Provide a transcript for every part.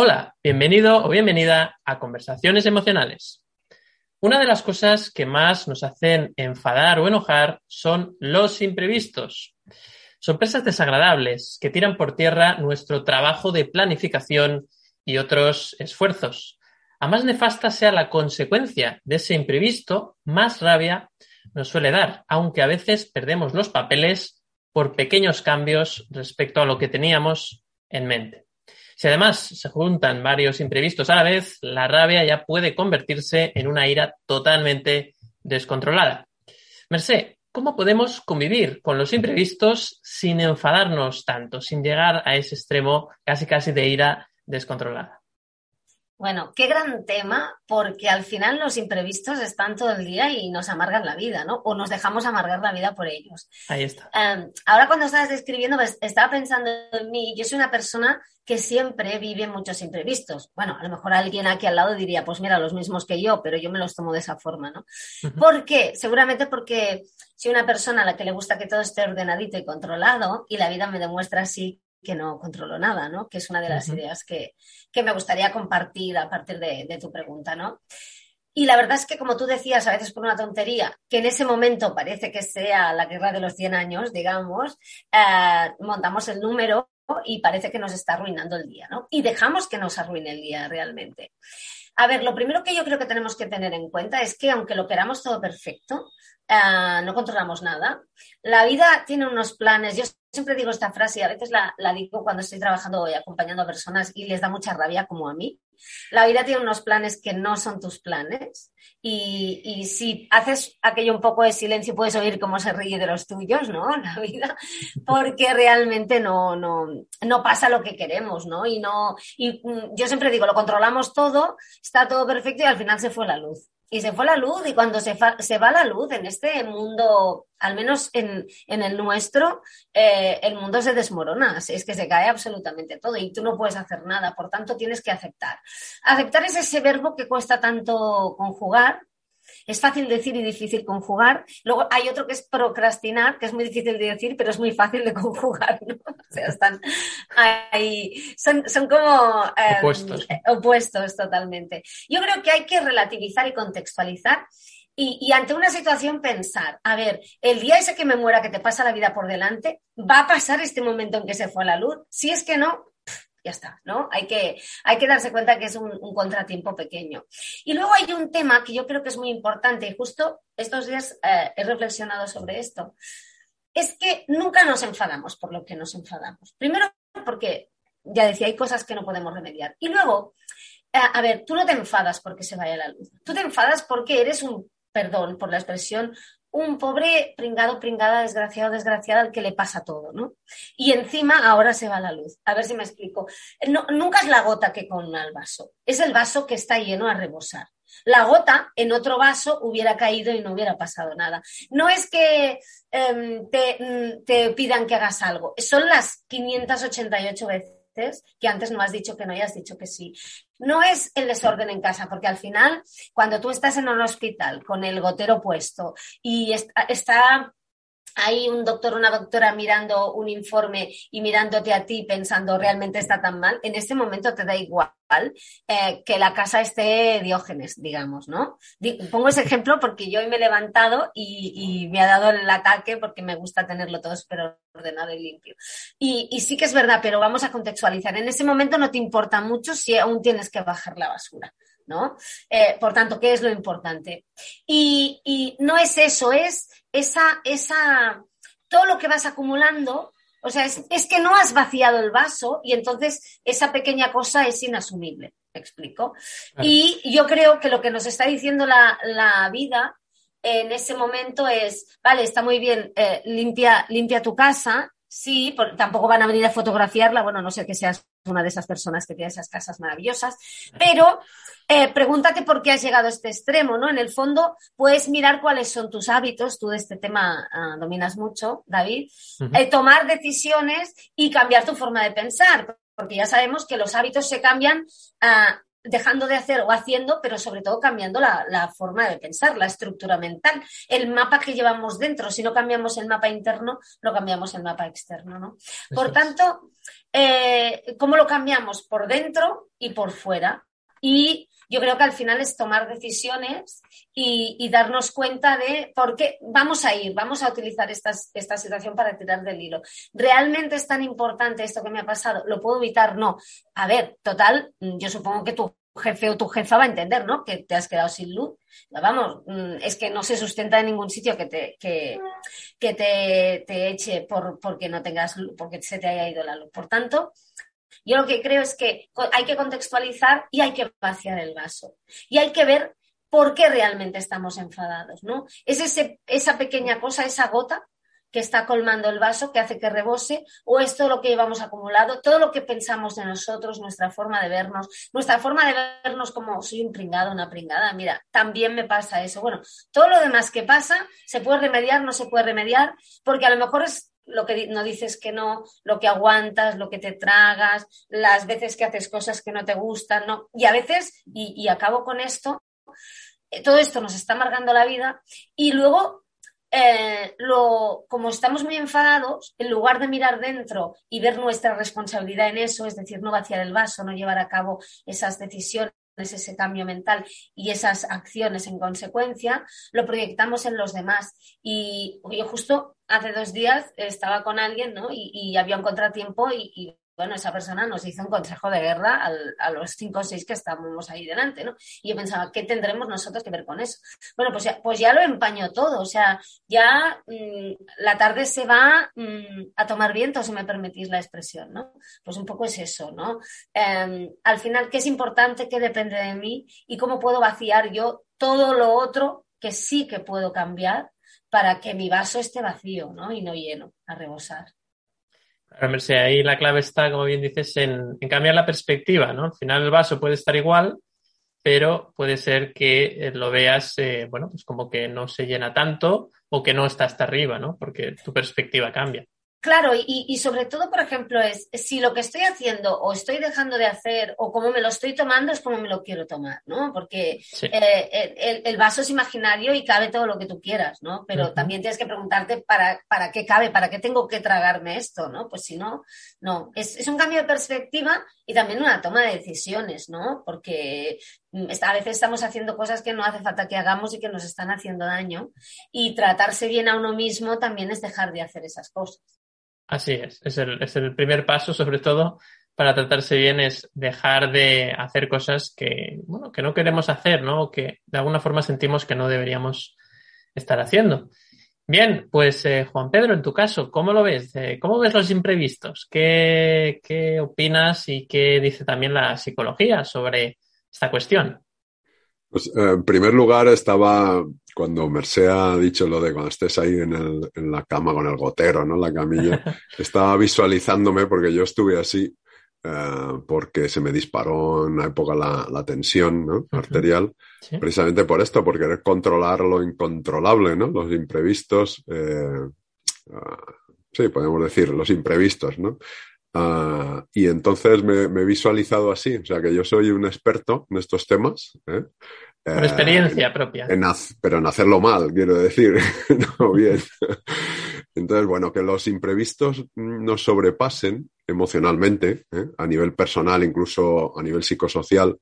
Hola, bienvenido o bienvenida a Conversaciones Emocionales. Una de las cosas que más nos hacen enfadar o enojar son los imprevistos. Sorpresas desagradables que tiran por tierra nuestro trabajo de planificación y otros esfuerzos. A más nefasta sea la consecuencia de ese imprevisto, más rabia nos suele dar, aunque a veces perdemos los papeles por pequeños cambios respecto a lo que teníamos en mente. Si además se juntan varios imprevistos a la vez, la rabia ya puede convertirse en una ira totalmente descontrolada. Mercé, ¿cómo podemos convivir con los imprevistos sin enfadarnos tanto, sin llegar a ese extremo casi casi de ira descontrolada? Bueno, qué gran tema, porque al final los imprevistos están todo el día y nos amargan la vida, ¿no? O nos dejamos amargar la vida por ellos. Ahí está. Um, ahora cuando estabas describiendo, pues, estaba pensando en mí, yo soy una persona que siempre vive muchos imprevistos. Bueno, a lo mejor alguien aquí al lado diría, pues mira, los mismos que yo, pero yo me los tomo de esa forma, ¿no? ¿Por qué? Seguramente porque soy una persona a la que le gusta que todo esté ordenadito y controlado y la vida me demuestra así que no controlo nada, ¿no? Que es una de las ideas que, me gustaría compartir a partir de, tu pregunta, ¿no? Y la verdad es que, como tú decías, a veces por una tontería, que en ese momento parece que sea la guerra de los 100 años, digamos, eh, montamos el número y parece que nos está arruinando el día, ¿no? Y dejamos que nos arruine el día realmente. A ver, lo primero que yo creo que tenemos que tener en cuenta es que aunque lo queramos todo perfecto, eh, no controlamos nada. La vida tiene unos planes. Yo siempre digo esta frase y a veces la, digo cuando estoy trabajando y acompañando a personas y les da mucha rabia como a mí. La vida tiene unos planes que no son tus planes y, si haces aquello un poco de silencio puedes oír cómo se ríe de los tuyos, ¿no? La vida, porque realmente no, no, no pasa lo que queremos, ¿no? Y, no, y mm, yo siempre digo, lo controlamos todo, está todo perfecto y al final se fue la luz y se fue la luz y cuando se, se, va la luz en este mundo, al menos en, el nuestro, eh, el mundo se desmorona, es que se cae absolutamente todo y tú no puedes hacer nada, por tanto tienes que aceptar. Aceptar es ese verbo que cuesta tanto conjugar, es fácil decir y difícil conjugar. Luego hay otro que es procrastinar, que es muy difícil de decir, pero es muy fácil de conjugar. O sea, están ahí, son, como em, opuestos. opuestos totalmente. Yo creo que hay que relativizar y contextualizar. Y, ante una situación pensar, a ver, el día ese que me muera, que te pasa la vida por delante, ¿va a pasar este momento en que se fue a la luz? Si es que no, ya está, ¿no? Hay que, hay que darse cuenta que es un, contratiempo pequeño. Y luego hay un tema que yo creo que es muy importante y justo estos días eh, he reflexionado sobre esto. Es que nunca nos enfadamos por lo que nos enfadamos. Primero porque, ya decía, hay cosas que no podemos remediar. Y luego, eh, a ver, tú no te enfadas porque se vaya la luz. Tú te enfadas porque eres un, perdón por la expresión, un pobre pringado, pringada, desgraciado, desgraciada al que le pasa todo, ¿no? Y encima ahora se va la luz. A ver si me explico. nunca es la gota que con el vaso, es el vaso que está lleno a rebosar. La gota en otro vaso hubiera caído y no hubiera pasado nada. No es que em, te, mm, te pidan que hagas algo, son las 588 veces que antes no has dicho que no y has dicho que sí. No es el desorden en casa, porque al final, cuando tú estás en un hospital con el gotero puesto y está hay un doctor o una doctora mirando un informe y mirándote a ti pensando realmente está tan mal, en ese momento te da igual eh, que la casa esté diógenes, digamos, ¿no? Pongo ese ejemplo porque yo hoy me he levantado y, me ha dado el ataque porque me gusta tenerlo todo súper ordenado y limpio. Y, sí que es verdad, pero vamos a contextualizar. En ese momento no te importa mucho si aún tienes que bajar la basura. ¿No? Eh, por tanto, ¿qué es lo importante? Y, y no es eso, es esa, esa, todo lo que vas acumulando, o sea, es, que no has vaciado el vaso y entonces esa pequeña cosa es inasumible, ¿me explico? Y yo creo que lo que nos está diciendo la, vida en ese momento es, vale, está muy bien, eh, limpia, limpia tu casa, Sí, tampoco van a venir a fotografiarla, bueno, no sé que seas una de esas personas que tiene esas casas maravillosas, pero eh, pregúntate por qué has llegado a este extremo, ¿no? En el fondo, puedes mirar cuáles son tus hábitos, tú de este tema ah, dominas mucho, David, eh, tomar decisiones y cambiar tu forma de pensar, porque ya sabemos que los hábitos se cambian uh, dejando de hacer o haciendo, pero sobre todo cambiando la, forma de pensar, la estructura mental, el mapa que llevamos dentro. Si no cambiamos el mapa interno, lo cambiamos el mapa externo, ¿no? Por tanto, eh, ¿cómo lo cambiamos? Por dentro y por fuera. Y yo creo que al final es tomar decisiones y, darnos cuenta de por qué vamos a ir, vamos a utilizar esta, situación para tirar del hilo. ¿Realmente es tan importante esto que me ha pasado? ¿Lo puedo evitar? No. A ver, total, yo supongo que tu jefe o tu jefa va a entender, ¿no? Que te has quedado sin luz. Vamos, mm, es que no se sustenta en ningún sitio que te, que, te eche por, porque no tengas porque se te haya ido la luz. Por tanto, yo lo que creo es que hay que contextualizar y hay que vaciar el vaso. Y hay que ver por qué realmente estamos enfadados, ¿no? Es ese, esa pequeña cosa, esa gota que está colmando el vaso, que hace que rebose, o es todo lo que llevamos acumulado, todo lo que pensamos de nosotros, nuestra forma de vernos, nuestra forma de vernos como soy un pringado, una pringada, mira, también me pasa eso. Bueno, todo lo demás que pasa se puede remediar, no se puede remediar, porque a lo mejor es lo que no dices que no, lo que aguantas, lo que te tragas, las veces que haces cosas que no te gustan, ¿no? Y a veces, y, acabo con esto, eh, todo esto nos está amargando la vida y luego eh, lo, como estamos muy enfadados, en lugar de mirar dentro y ver nuestra responsabilidad en eso, es decir, no vaciar el vaso, no llevar a cabo esas decisiones, ese cambio mental y esas acciones en consecuencia, lo proyectamos en los demás. Y yo justo hace dos días estaba con alguien ¿no? y, había un contratiempo y bueno, esa persona nos hizo un consejo de guerra a los cinco o seis que estábamos ahí delante, ¿no? Y yo pensaba, ¿qué tendremos nosotros que ver con eso? Bueno, pues ya, pues ya lo empañó todo, o sea, ya mm, la tarde se va mm, a tomar viento, si me permitís la expresión, ¿no? Pues un poco es eso, ¿no? Em, al final, ¿qué es importante? ¿Qué depende de mí? ¿Y cómo puedo vaciar yo todo lo otro que sí que puedo cambiar para que mi vaso esté vacío, ¿no? Y no lleno, a rebosar. Ahí la clave está, como bien dices, en, cambiar la perspectiva, ¿no? Al final el vaso puede estar igual, pero puede ser que eh, lo veas, eh, bueno, pues como que no se llena tanto o que no está hasta arriba, ¿no? Porque tu perspectiva cambia. Claro, y, sobre todo, por ejemplo, es si lo que estoy haciendo o estoy dejando de hacer o cómo me lo estoy tomando es como me lo quiero tomar, ¿no? Porque eh, el, vaso es imaginario y cabe todo lo que tú quieras, ¿no? Pero también tienes que preguntarte para, para qué cabe, para qué tengo que tragarme esto, ¿no? Pues si no, no. Es, es un cambio de perspectiva y también una toma de decisiones, ¿no? Porque mm, a veces estamos haciendo cosas que no hace falta que hagamos y que nos están haciendo daño. Y tratarse bien a uno mismo también es dejar de hacer esas cosas. Así es, es el, es el primer paso, sobre todo para tratarse bien, es dejar de hacer cosas que, bueno, que no queremos hacer, ¿no? O que de alguna forma sentimos que no deberíamos estar haciendo. Bien, pues eh, Juan Pedro, en tu caso, ¿cómo lo ves? Eh, ¿Cómo ves los imprevistos? ¿Qué, ¿Qué opinas y qué dice también la psicología sobre esta cuestión? Pues eh, en primer lugar estaba cuando Mercé ha dicho lo de cuando estés ahí en, el, en la cama con el gotero, ¿no? La camilla, estaba visualizándome porque yo estuve así eh, porque se me disparó en una época la, la tensión ¿no? arterial, precisamente por esto, por querer controlar lo incontrolable, ¿no? Los imprevistos, eh, ah, sí, podemos decir, los imprevistos, ¿no? Ah, y entonces me, me, he visualizado así, o sea que yo soy un experto en estos temas. ¿eh? Por experiencia propia. pero en hacerlo mal, quiero decir, no bien. Entonces, bueno, que los imprevistos nos sobrepasen emocionalmente, ¿eh? a nivel personal, incluso a nivel psicosocial,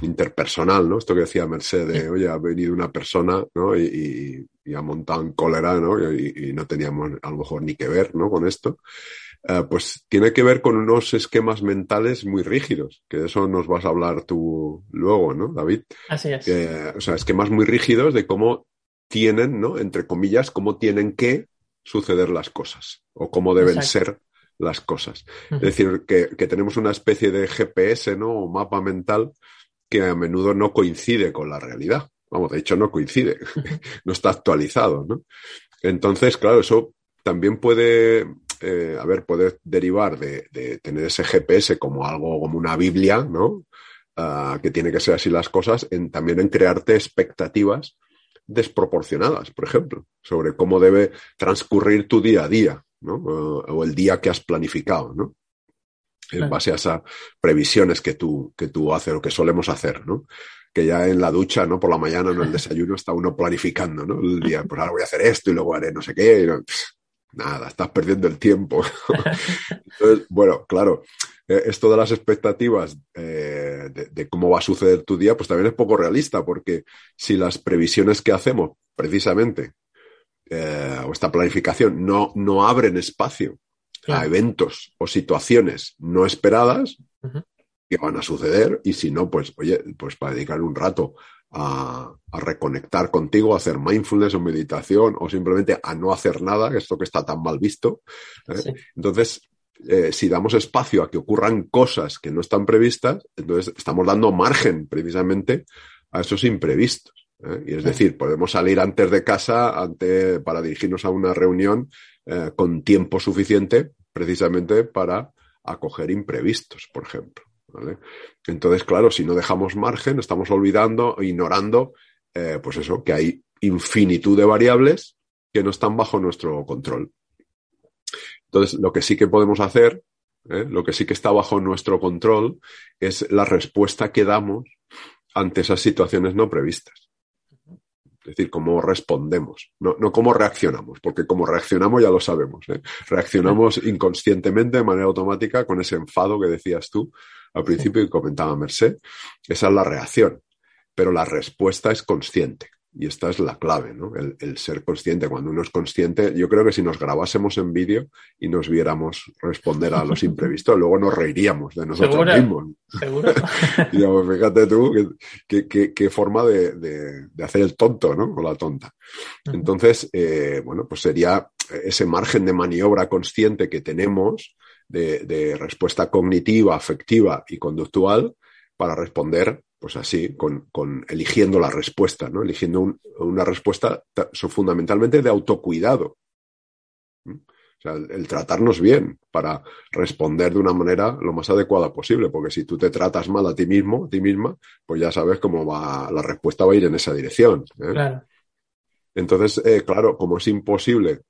interpersonal, ¿no? Esto que decía Mercedes, oye, ha venido una persona, ¿no? Y, ha montado en cólera, ¿no? Y, y, no teníamos a lo mejor ni que ver, ¿no? Con esto. Eh, pues tiene que ver con unos esquemas mentales muy rígidos, que de eso nos vas a hablar tú luego, ¿no, David? Así es. o sea, esquemas muy rígidos de cómo tienen, ¿no? Entre comillas, cómo tienen que suceder las cosas o cómo deben ser las cosas. Es decir, que, que, tenemos una especie de GPS, ¿no? O mapa mental que a menudo no coincide con la realidad. Vamos, de hecho no coincide, no está actualizado, ¿no? Entonces, claro, eso también puede eh, a ver, puede derivar de, de, tener ese GPS como algo, como una Biblia, ¿no? Uh, que tiene que ser así las cosas, en, también en crearte expectativas desproporcionadas, por ejemplo, sobre cómo debe transcurrir tu día a día, ¿no? Uh, o el día que has planificado, ¿no? En base a esas previsiones que tú, que tú haces o que solemos hacer, ¿no? Que ya en la ducha, ¿no? Por la mañana, en el desayuno, está uno planificando, ¿no? El día, pues ahora voy a hacer esto y luego haré no sé qué. Nada, estás perdiendo el tiempo. Entonces, bueno, claro, eh, esto de las expectativas eh, de, de, cómo va a suceder tu día, pues también es poco realista, porque si las previsiones que hacemos, precisamente, eh, o esta planificación, no, no abren espacio claro. a eventos o situaciones no esperadas, uh -huh. que van a suceder, y si no, pues, oye, pues para dedicar un rato a, a, reconectar contigo, a hacer mindfulness o meditación, o simplemente a no hacer nada, que esto que está tan mal visto. ¿eh? Sí. Entonces, eh, si damos espacio a que ocurran cosas que no están previstas, entonces estamos dando margen precisamente a esos imprevistos. ¿eh? Y es decir, podemos salir antes de casa ante, para dirigirnos a una reunión eh, con tiempo suficiente precisamente para acoger imprevistos, por ejemplo. Entonces, claro, si no dejamos margen, estamos olvidando, ignorando, eh, pues eso, que hay infinitud de variables que no están bajo nuestro control. Entonces, lo que sí que podemos hacer, ¿eh? lo que sí que está bajo nuestro control, es la respuesta que damos ante esas situaciones no previstas. Es decir, cómo respondemos, no, no cómo reaccionamos, porque como reaccionamos ya lo sabemos. ¿eh? Reaccionamos inconscientemente, de manera automática, con ese enfado que decías tú al principio y comentaba Merced. Esa es la reacción, pero la respuesta es consciente. Y esta es la clave, ¿no? El, el, ser consciente. Cuando uno es consciente, yo creo que si nos grabásemos en vídeo y nos viéramos responder a los imprevistos, luego nos reiríamos de nosotros mismos. Seguro. digamos, fíjate tú qué, qué, qué forma de, de, de, hacer el tonto, ¿no? O la tonta. Entonces, eh, bueno, pues sería ese margen de maniobra consciente que tenemos de, de respuesta cognitiva, afectiva y conductual para responder pues así, con, con, eligiendo la respuesta, ¿no? Eligiendo un, una respuesta fundamentalmente de autocuidado. O sea, el, el, tratarnos bien para responder de una manera lo más adecuada posible, porque si tú te tratas mal a ti mismo, a ti misma, pues ya sabes cómo va, la respuesta va a ir en esa dirección. ¿eh? Claro. Entonces, eh, claro, como es imposible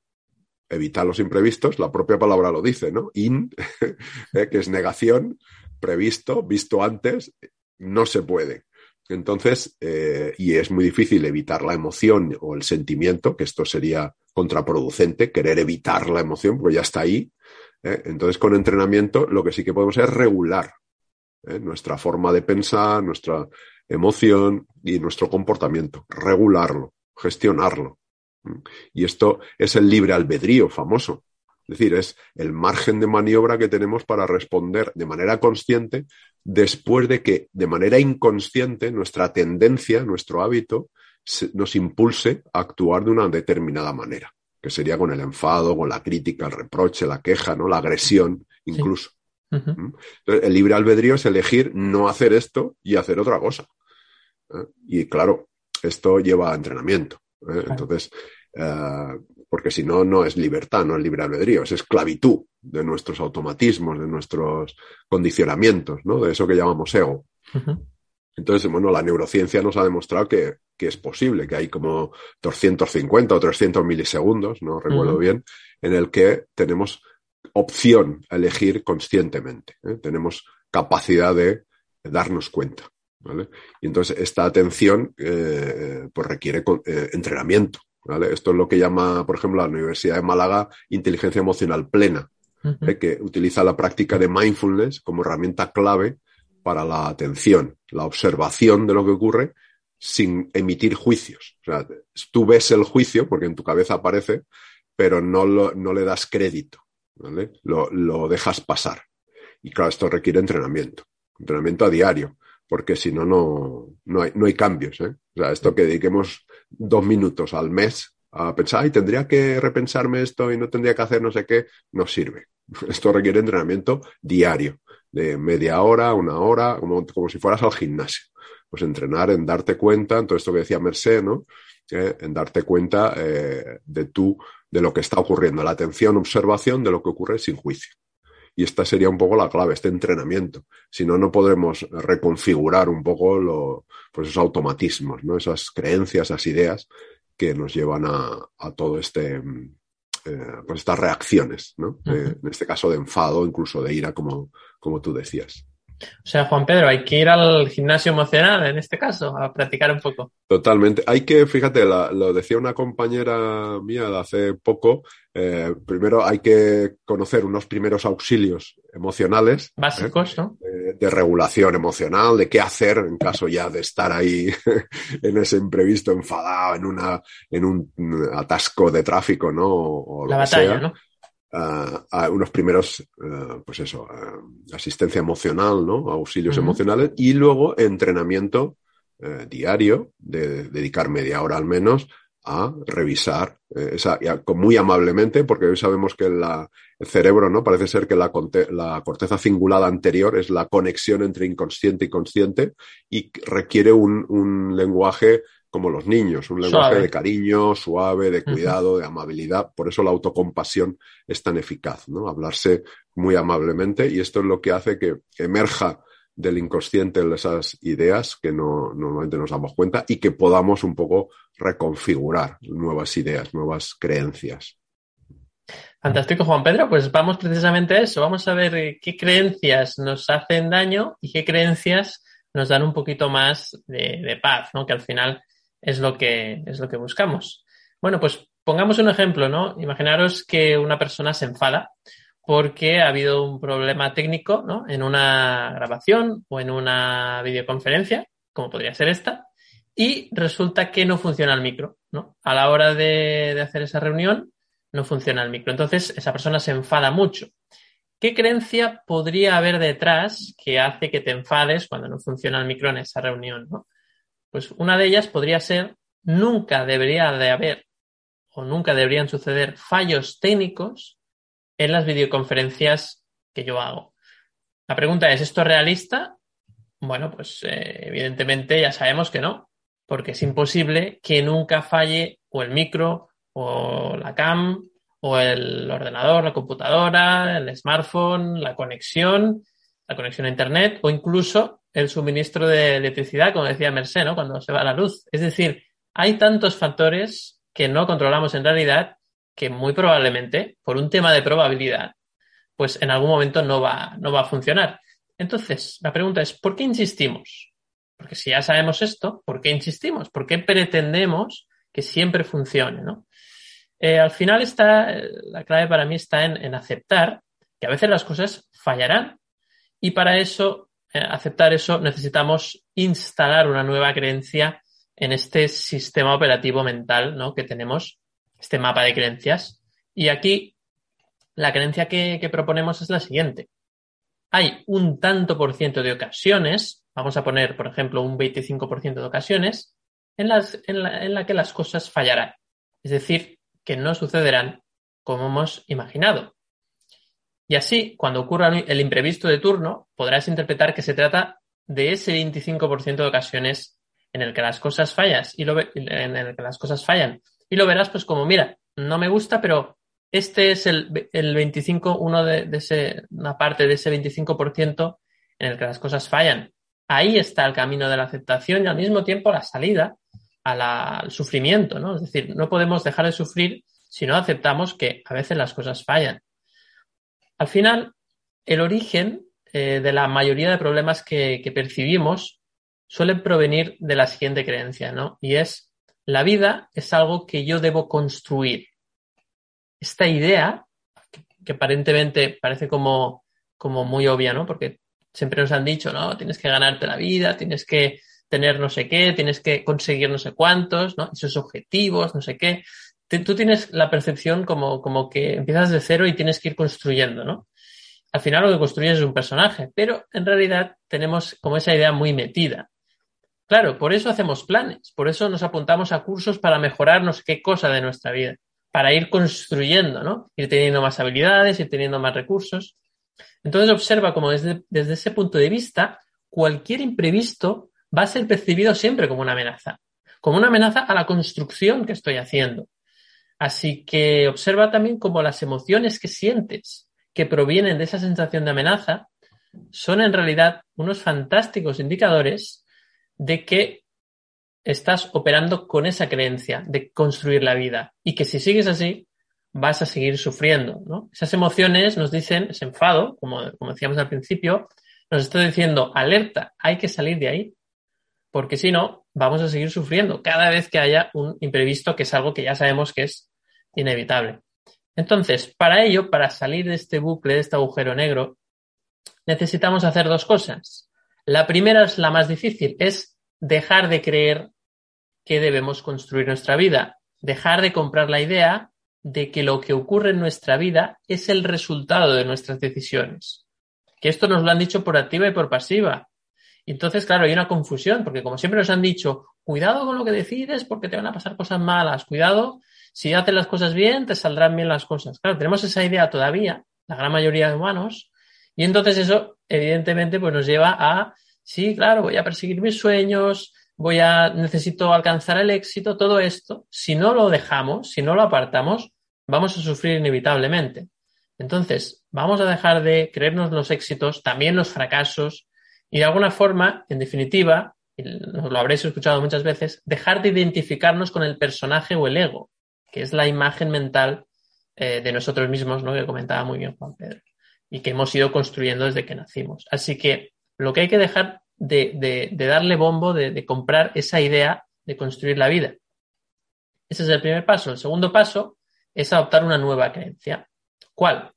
evitar los imprevistos, la propia palabra lo dice, ¿no? In, eh, que es negación, previsto, visto antes, no se puede. Entonces, eh, y es muy difícil evitar la emoción o el sentimiento, que esto sería contraproducente, querer evitar la emoción, porque ya está ahí. ¿eh? Entonces, con entrenamiento, lo que sí que podemos es regular nuestra forma de pensar, nuestra emoción y nuestro comportamiento, regularlo, gestionarlo. Y esto es el libre albedrío famoso. Es decir, es el margen de maniobra que tenemos para responder de manera consciente después de que de manera inconsciente nuestra tendencia, nuestro hábito, nos impulse a actuar de una determinada manera, que sería con el enfado, con la crítica, el reproche, la queja, ¿no? la agresión, incluso. Sí. Uh -huh. Entonces, el libre albedrío es elegir no hacer esto y hacer otra cosa. ¿eh? Y claro, esto lleva a entrenamiento. ¿Eh? Entonces, uh, porque si no, no es libertad, no es libre albedrío, es esclavitud de nuestros automatismos, de nuestros condicionamientos, ¿no? De eso que llamamos ego. Uh -huh. Entonces, bueno, la neurociencia nos ha demostrado que, que, es posible, que hay como 250 o 300 milisegundos, no recuerdo uh -huh. bien, en el que tenemos opción a elegir conscientemente. ¿eh? Tenemos capacidad de darnos cuenta. ¿Vale? Y entonces esta atención eh, pues requiere eh, entrenamiento. ¿vale? Esto es lo que llama, por ejemplo, la Universidad de Málaga inteligencia emocional plena, uh -huh. que utiliza la práctica de mindfulness como herramienta clave para la atención, la observación de lo que ocurre sin emitir juicios. O sea, tú ves el juicio porque en tu cabeza aparece, pero no, lo, no le das crédito, ¿vale? Lo, lo dejas pasar. Y claro, esto requiere entrenamiento, entrenamiento a diario, porque si no, no, hay, no hay cambios. ¿eh? O sea, esto que dediquemos dos minutos al mes a pensar, y tendría que repensarme esto y no tendría que hacer no sé qué, no sirve. Esto requiere entrenamiento diario, de media hora, una hora, como, como si fueras al gimnasio. Pues entrenar en darte cuenta, en todo esto que decía Merced, ¿no? eh, en darte cuenta eh, de tú, de lo que está ocurriendo, la atención, observación de lo que ocurre sin juicio. Y esta sería un poco la clave, este entrenamiento. Si no, no podremos reconfigurar un poco lo, pues esos automatismos, ¿no? esas creencias, esas ideas que nos llevan a, a todo este, eh, pues estas reacciones, ¿no? en este caso de enfado, incluso de ira, como, como tú decías. O sea, Juan Pedro, hay que ir al gimnasio emocional en este caso, a practicar un poco. Totalmente. Hay que, fíjate, lo decía una compañera mía de hace poco, eh, primero hay que conocer unos primeros auxilios emocionales. ¿eh? Básicos, ¿no? de regulación emocional, de qué hacer en caso ya de estar ahí en ese imprevisto, enfadado, en, una, en un atasco de tráfico, ¿no? O, La batalla, ¿no? a unos primeros, eh, pues eso, asistencia emocional, ¿no? Auxilios emocionales y luego entrenamiento eh, diario de dedicar media hora al menos a revisar eh, esa, muy amablemente, porque hoy sabemos que la, el cerebro, ¿no? Parece ser que la, la, corteza cingulada anterior es la conexión entre inconsciente y consciente y requiere un, un lenguaje como los niños, un lenguaje de cariño, suave, de cuidado, de amabilidad. Por eso la autocompasión es tan eficaz, ¿no? Hablarse muy amablemente y esto es lo que hace que emerja del inconsciente esas ideas que no normalmente nos damos cuenta y que podamos un poco reconfigurar nuevas ideas, nuevas creencias. Fantástico, Juan Pedro. Pues vamos precisamente a eso. Vamos a ver qué creencias nos hacen daño y qué creencias nos dan un poquito más de, de paz, ¿no? Que al final es lo que, es lo que buscamos. Bueno, pues pongamos un ejemplo, ¿no? Imaginaros que una persona se enfada porque ha habido un problema técnico, ¿no? En una grabación o en una videoconferencia, como podría ser esta, y resulta que no funciona el micro, ¿no? A la hora de, hacer esa reunión, no funciona el micro. Entonces, esa persona se enfada mucho. ¿Qué creencia podría haber detrás que hace que te enfades cuando no funciona el micro en esa reunión. Pues una de ellas podría ser, nunca debería de haber o nunca deberían suceder fallos técnicos en las videoconferencias que yo hago. La pregunta es, ¿esto es realista? Bueno, pues eh, evidentemente ya sabemos que no, porque es imposible que nunca falle o el micro o la cam o el ordenador, la computadora, el smartphone, la conexión, la conexión a Internet o incluso el suministro de electricidad, como decía Mercé, ¿no? Cuando se va la luz. Es decir, hay tantos factores que no controlamos en realidad que muy probablemente, por un tema de probabilidad, pues en algún momento no va, no va a funcionar. Entonces, la pregunta es, ¿por qué insistimos? Porque si ya sabemos esto, ¿por qué insistimos? ¿Por qué pretendemos que siempre funcione? ¿no? Eh, al final está, la clave para mí está en, en aceptar que a veces las cosas fallarán y para eso eh, aceptar eso, necesitamos instalar una nueva creencia en este sistema operativo mental ¿no? que tenemos, este mapa de creencias. Y aquí la creencia que, proponemos es la siguiente. Hay un tanto por ciento de ocasiones, vamos a poner, por ejemplo, un 25% de ocasiones, en, las, en, la, en la que las cosas fallarán. Es decir, que no sucederán como hemos imaginado. Y así, cuando ocurra el imprevisto de turno, podrás interpretar que se trata de ese 25% de ocasiones en el que las cosas fallas y lo en el que las cosas fallan. Y lo verás pues como, mira, no me gusta, pero este es el, el 25, uno de, ese, una parte de ese 25% en el que las cosas fallan. Ahí está el camino de la aceptación y al mismo tiempo la salida al sufrimiento, ¿no? Es decir, no podemos dejar de sufrir si no aceptamos que a veces las cosas fallan. Al final, el origen eh, de la mayoría de problemas que, que percibimos suelen provenir de la siguiente creencia, ¿no? Y es, la vida es algo que yo debo construir. Esta idea, que aparentemente parece como, como muy obvia, ¿no? Porque siempre nos han dicho, no, tienes que ganarte la vida, tienes que tener no sé qué, tienes que conseguir no sé cuántos, ¿no? Esos objetivos, no sé qué tú tienes la percepción como, como que empiezas de cero y tienes que ir construyendo, ¿no? Al final lo que construyes es un personaje, pero en realidad tenemos como esa idea muy metida. Claro, por eso hacemos planes, por eso nos apuntamos a cursos para mejorar no sé qué cosa de nuestra vida, para ir construyendo, ¿no? Ir teniendo más habilidades, ir teniendo más recursos. Entonces observa como desde, desde ese punto de vista, cualquier imprevisto va a ser percibido siempre como una amenaza. como una amenaza a la construcción que estoy haciendo. Así que observa también cómo las emociones que sientes que provienen de esa sensación de amenaza son en realidad unos fantásticos indicadores de que estás operando con esa creencia de construir la vida y que si sigues así vas a seguir sufriendo. Esas emociones nos dicen, ese enfado, como, como decíamos al principio, nos está diciendo, alerta, hay que salir de ahí, porque si no, vamos a seguir sufriendo cada vez que haya un imprevisto, que es algo que ya sabemos que es inevitable. Entonces, para ello, para salir de este bucle, de este agujero negro, necesitamos hacer dos cosas. La primera es la más difícil, es dejar de creer que debemos construir nuestra vida, dejar de comprar la idea de que lo que ocurre en nuestra vida es el resultado de nuestras decisiones. Que esto nos lo han dicho por activa y por pasiva. Entonces, claro, hay una confusión, porque como siempre nos han dicho, cuidado con lo que decides porque te van a pasar cosas malas, cuidado, si haces las cosas bien, te saldrán bien las cosas. Claro, tenemos esa idea todavía, la gran mayoría de humanos, y entonces eso, evidentemente, pues nos lleva a, sí, claro, voy a perseguir mis sueños, voy a, necesito alcanzar el éxito, todo esto, si no lo dejamos, si no lo apartamos, vamos a sufrir inevitablemente. Entonces, vamos a dejar de creernos los éxitos, también los fracasos, y de alguna forma, en definitiva, lo habréis escuchado muchas veces, dejar de identificarnos con el personaje o el ego, que es la imagen mental eh, de nosotros mismos, ¿no? Que comentaba muy bien Juan Pedro, y que hemos ido construyendo desde que nacimos. Así que lo que hay que dejar de, darle bombo, de, comprar esa idea de construir la vida. Ese es el primer paso. El segundo paso es adoptar una nueva creencia. ¿Cuál?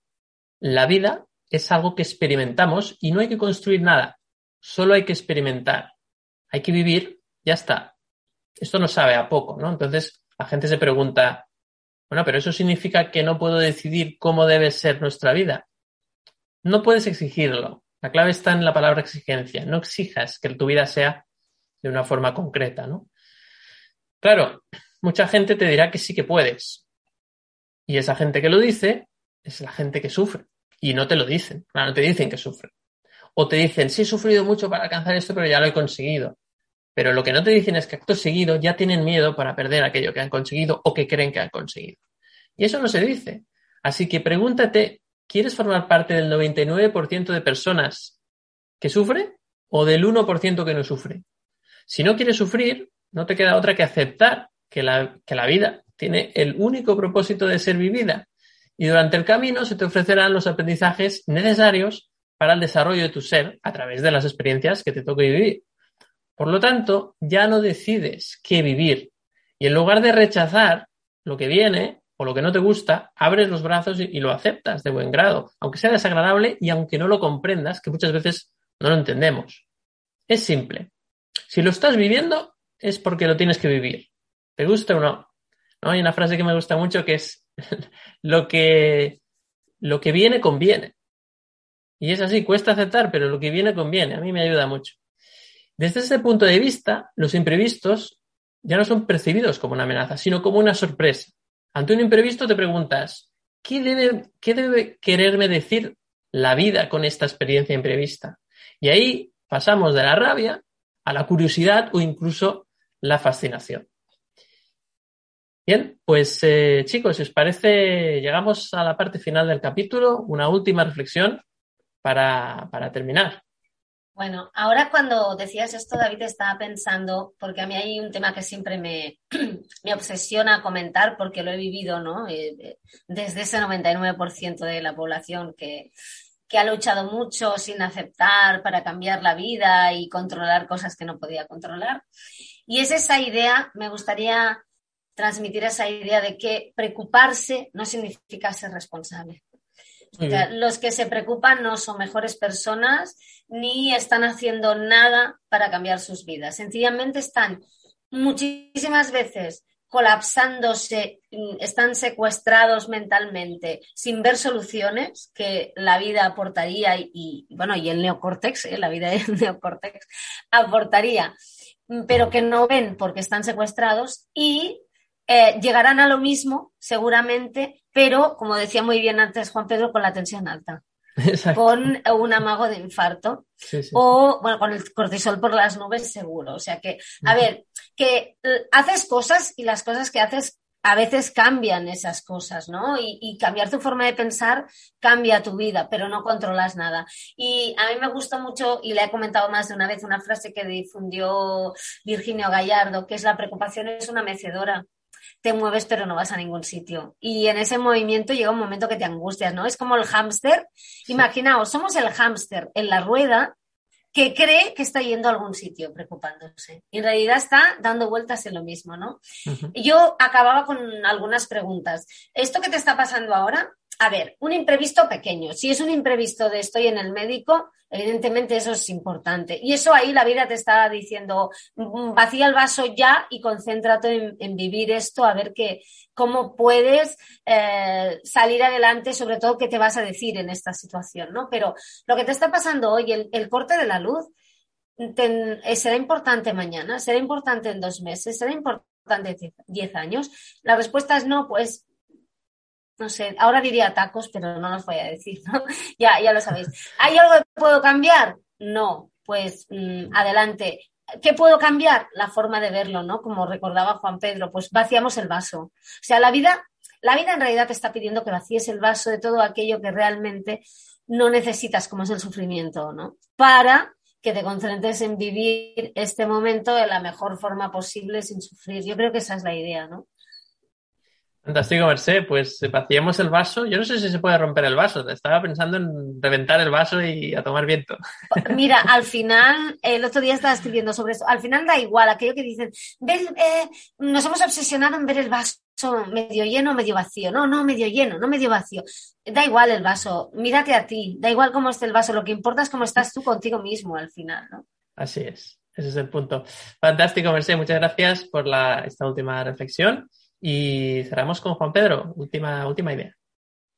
La vida es algo que experimentamos y no hay que construir nada. Solo hay que experimentar. Hay que vivir, ya está. Esto no sabe a poco, ¿no? Entonces la gente se pregunta, bueno, pero eso significa que no puedo decidir cómo debe ser nuestra vida. No puedes exigirlo. La clave está en la palabra exigencia. No exijas que tu vida sea de una forma concreta, ¿no? Claro, mucha gente te dirá que sí que puedes. Y esa gente que lo dice es la gente que sufre. Y no te lo dicen. Claro, no te dicen que sufre. O te dicen, sí, he sufrido mucho para alcanzar esto, pero ya lo he conseguido. Pero lo que no te dicen es que acto seguido ya tienen miedo para perder aquello que han conseguido o que creen que han conseguido. Y eso no se dice. Así que pregúntate ¿Quieres formar parte del 99% de personas que sufre o del 1% que no sufre? Si no quieres sufrir, no te queda otra que aceptar que la, que la vida tiene el único propósito de ser vivida y durante el camino se te ofrecerán los aprendizajes necesarios para el desarrollo de tu ser a través de las experiencias que te toque vivir. Por lo tanto, ya no decides qué vivir y en lugar de rechazar lo que viene, o lo que no te gusta, abres los brazos y, lo aceptas de buen grado, aunque sea desagradable y aunque no lo comprendas, que muchas veces no lo entendemos. Es simple. Si lo estás viviendo, es porque lo tienes que vivir. ¿Te gusta o no? ¿No? Hay una frase que me gusta mucho que es lo que, lo que viene conviene. Y es así, cuesta aceptar, pero lo que viene conviene. A mí me ayuda mucho. Desde ese punto de vista, los imprevistos ya no son percibidos como una amenaza, sino como una sorpresa. Ante un imprevisto te preguntas, ¿qué debe, quererme decir la vida con esta experiencia imprevista? Y ahí pasamos de la rabia a la curiosidad o incluso la fascinación. Bien, pues eh, chicos, si os parece, llegamos a la parte final del capítulo, una última reflexión para, para terminar. Bueno, ahora cuando decías esto, David, estaba pensando, porque a mí hay un tema que siempre me, obsesiona comentar porque lo he vivido, ¿no? Eh, eh, desde ese 99% de la población que, que ha luchado mucho sin aceptar para cambiar la vida y controlar cosas que no podía controlar. Y es esa idea, me gustaría transmitir esa idea de que preocuparse no significa ser responsable los que se preocupan no son mejores personas ni están haciendo nada para cambiar sus vidas. Sencillamente están muchísimas veces colapsándose, mm, están secuestrados mentalmente sin ver soluciones que la vida aportaría y, bueno, y el neocórtex, ¿eh? la vida del neocórtex aportaría, pero que no ven porque están secuestrados y eh, llegarán a lo mismo seguramente pero como decía muy bien antes Juan Pedro, con la tensión alta. con un amago de infarto o bueno, con el cortisol por las nubes seguro. O sea que, a ver, que haces cosas y las cosas que haces a veces cambian esas cosas, ¿no? Y, cambiar tu forma de pensar cambia tu vida, pero no controlas nada. Y a mí me gustó mucho, y le he comentado más de una vez, una frase que difundió Virginio Gallardo, que es la preocupación es una mecedora. Te mueves pero no vas a ningún sitio. Y en ese movimiento llega un momento que te angustias, ¿no? Es como el hámster. Imaginaos, somos el hámster en la rueda que cree que está yendo a algún sitio preocupándose. Y en realidad está dando vueltas en lo mismo, ¿no? Yo acababa con algunas preguntas. ¿Esto que te está pasando ahora? A ver, un imprevisto pequeño. Si es un imprevisto de estoy en el médico, evidentemente eso es importante. Y eso ahí la vida te está diciendo, mm, vacía el vaso ya y concéntrate en, vivir esto, a ver qué, cómo puedes eh, salir adelante, sobre todo qué te vas a decir en esta situación, ¿no? Pero lo que te está pasando hoy, el, corte de la luz, eh, será importante mañana, será importante en dos meses, será importante diez años. La respuesta es no, pues no sé, ahora diría tacos, pero no los voy a decir, ¿no? ya, ya lo sabéis. ¿Hay algo que puedo cambiar? No, pues mm, adelante. ¿Qué puedo cambiar? La forma de verlo, ¿no? Como recordaba Juan Pedro, pues vaciamos el vaso. O sea, la vida, la vida en realidad te está pidiendo que vacíes el vaso de todo aquello que realmente no necesitas, como es el sufrimiento, ¿no? Para que te concentres en vivir este momento de la mejor forma posible sin sufrir. Yo creo que esa es la idea, ¿no? Fantástico, Merced. Pues vaciamos el vaso. Yo no sé si se puede romper el vaso. Estaba pensando en reventar el vaso y a tomar viento. Mira, al final, el otro día estaba escribiendo sobre eso. Al final da igual aquello que dicen, eh, nos hemos obsesionado en ver el vaso medio lleno o medio vacío. No, no, medio lleno, no medio vacío. Da igual el vaso. Mírate a ti. Da igual cómo esté el vaso. Lo que importa es cómo estás tú contigo mismo al final, ¿no? Así es. Ese es el punto. Fantástico, Merced. Muchas gracias por la, esta última reflexión. Y cerramos con Juan Pedro, última, última idea.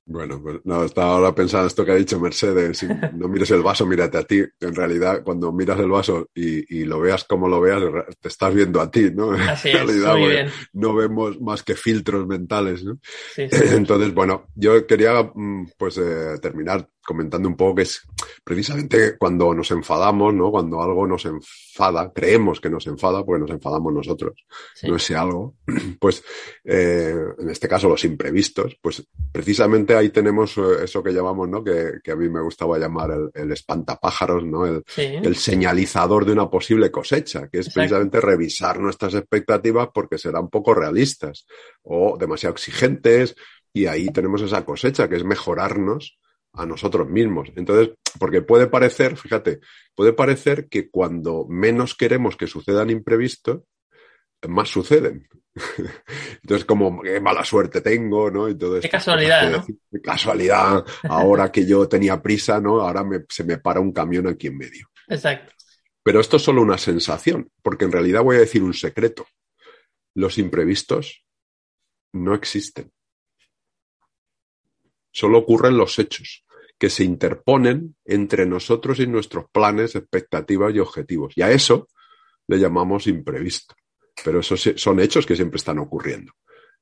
Bueno, pues no, estaba ahora pensando esto que ha dicho Mercedes, si no mires el vaso, mírate a ti. En realidad, cuando miras el vaso y, lo veas como lo veas, te estás viendo a ti, ¿no? Así en realidad, muy bien. no vemos más que filtros mentales, ¿no? Entonces, bueno, yo quería mm, pues eh, terminar comentando un poco que es precisamente cuando nos enfadamos, ¿no? Cuando algo nos enfada, creemos que nos enfada porque nos enfadamos nosotros, no ese algo, pues eh, en este caso los imprevistos, pues precisamente ahí tenemos eh, eso que llamamos, ¿no? Que, a mí me gustaba llamar el, espantapájaros, ¿no? El, señalizador de una posible cosecha, que es precisamente revisar nuestras expectativas porque serán poco realistas o demasiado exigentes y ahí tenemos esa cosecha que es mejorarnos a nosotros mismos. Entonces, porque puede parecer, fíjate, puede parecer que cuando menos queremos que sucedan imprevistos, más suceden. Entonces, como qué mala suerte tengo, ¿no? Y todo Qué casualidad, ¿no? qué casualidad, ahora que yo tenía prisa, ¿no? Ahora se me para un camión aquí en medio. Exacto. Pero esto es solo una sensación, porque en realidad voy a decir un secreto. Los imprevistos no existen. Solo ocurren los hechos que se interponen entre nosotros y nuestros planes, expectativas y objetivos. Y a eso le llamamos imprevisto. Pero esos son hechos que siempre están ocurriendo.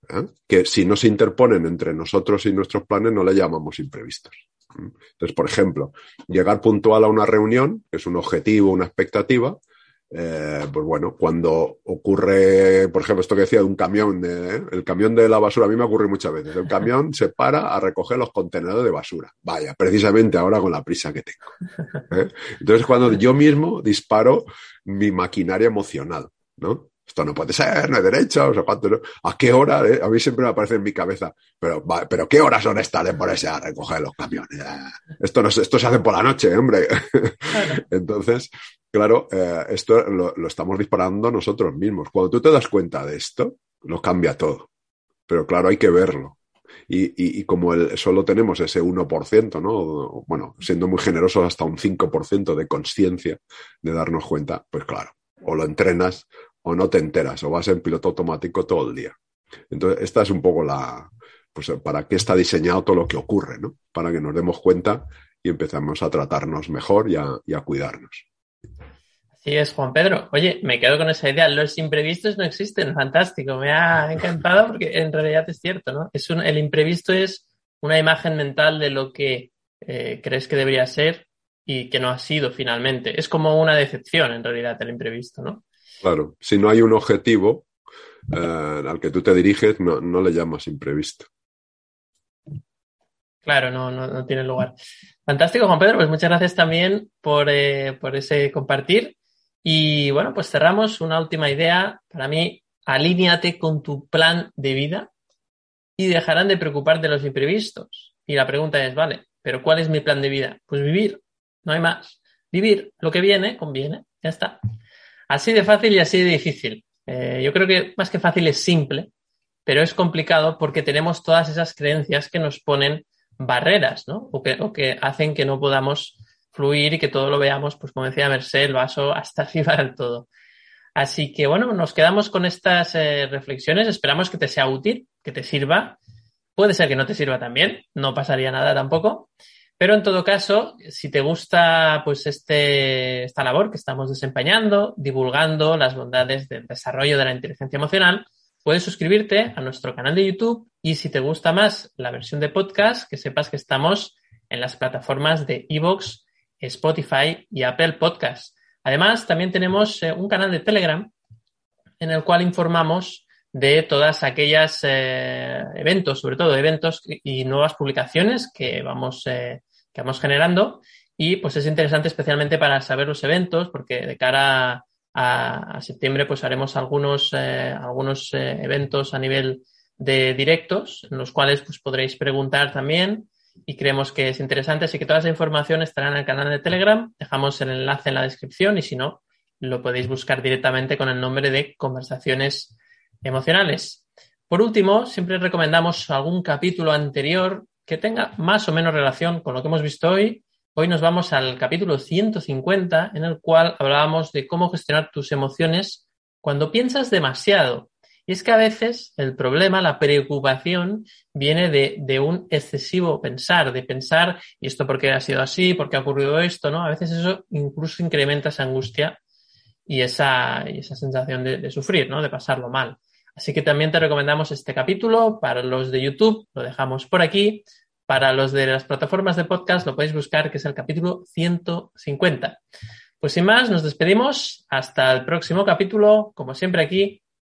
¿eh? Que si no se interponen entre nosotros y nuestros planes, no le llamamos imprevistos. Entonces, por ejemplo, llegar puntual a una reunión, es un objetivo, una expectativa, eh, pues bueno, cuando ocurre, por ejemplo, esto que decía de un camión, de, ¿eh? el camión de la basura, a mí me ocurre muchas veces. El camión se para a recoger los contenedores de basura. Vaya, precisamente ahora con la prisa que tengo. ¿eh? Entonces, cuando yo mismo disparo mi maquinaria emocional, ¿no? Esto no puede ser, no hay derecho, o sea, ¿cuánto, ¿A qué hora? A mí siempre me aparece en mi cabeza, pero, pero ¿qué horas son estas de ponerse a recoger los camiones? Esto, no, esto se hace por la noche, hombre. Entonces, Claro, eh, esto lo, estamos disparando nosotros mismos. Cuando tú te das cuenta de esto, lo cambia todo. Pero claro, hay que verlo. Y, como solo tenemos ese 1%, ¿no? Bueno, siendo muy generosos, hasta un 5% de conciencia de darnos cuenta, pues claro, o lo entrenas o no te enteras, o vas en piloto automático todo el día. Entonces, esta es un poco la, pues para qué está diseñado todo lo que ocurre, ¿no? Para que nos demos cuenta y empezamos a tratarnos mejor y a cuidarnos. Sí, es Juan Pedro. Oye, me quedo con esa idea. Los imprevistos no existen. Fantástico. Me ha encantado porque en realidad es cierto, ¿no? Es un, el imprevisto es una imagen mental de lo que eh, crees que debería ser y que no ha sido finalmente. Es como una decepción en realidad el imprevisto, ¿no? Claro, si no hay un objetivo eh, al que tú te diriges, no, no le llamas imprevisto. Claro, no, no, no, tiene lugar. Fantástico, Juan Pedro. Pues muchas gracias también por, eh, por, ese compartir. Y bueno, pues cerramos una última idea. Para mí, alíñate con tu plan de vida y dejarán de preocuparte de los imprevistos. Y la pregunta es, vale, pero ¿cuál es mi plan de vida? Pues vivir, no hay más. Vivir, lo que viene, conviene, ya está. Así de fácil y así de difícil. Eh, yo creo que más que fácil es simple, pero es complicado porque tenemos todas esas creencias que nos ponen barreras, ¿no? O que, o que hacen que no podamos fluir y que todo lo veamos, pues como decía Merced, el vaso hasta arriba del todo. Así que bueno, nos quedamos con estas eh, reflexiones. Esperamos que te sea útil, que te sirva. Puede ser que no te sirva también, no pasaría nada tampoco. Pero en todo caso, si te gusta pues este, esta labor que estamos desempeñando, divulgando las bondades del desarrollo de la inteligencia emocional, puedes suscribirte a nuestro canal de YouTube y si te gusta más la versión de podcast, que sepas que estamos en las plataformas de Evox, Spotify y Apple Podcast. Además, también tenemos eh, un canal de Telegram en el cual informamos de todas aquellas eh, eventos, sobre todo eventos y nuevas publicaciones que vamos, eh, que vamos generando. Y pues es interesante especialmente para saber los eventos, porque de cara a a, septiembre pues haremos algunos, algunos eventos a nivel de directos en los cuales pues podréis preguntar también y creemos que es interesante. Así que toda esa información estará en el canal de Telegram. Dejamos el enlace en la descripción y si no, lo podéis buscar directamente con el nombre de conversaciones emocionales. Por último, siempre recomendamos algún capítulo anterior que tenga más o menos relación con lo que hemos visto hoy Hoy nos vamos al capítulo 150 en el cual hablábamos de cómo gestionar tus emociones cuando piensas demasiado. Y es que a veces el problema, la preocupación, viene de, un excesivo pensar, de pensar, ¿y esto por qué ha sido así? ¿Por qué ha ocurrido esto? ¿no? A veces eso incluso incrementa esa angustia y esa, y esa sensación de, de sufrir, ¿no? de pasarlo mal. Así que también te recomendamos este capítulo. Para los de YouTube, lo dejamos por aquí. Para los de las plataformas de podcast lo podéis buscar, que es el capítulo 150. Pues sin más, nos despedimos. Hasta el próximo capítulo, como siempre aquí,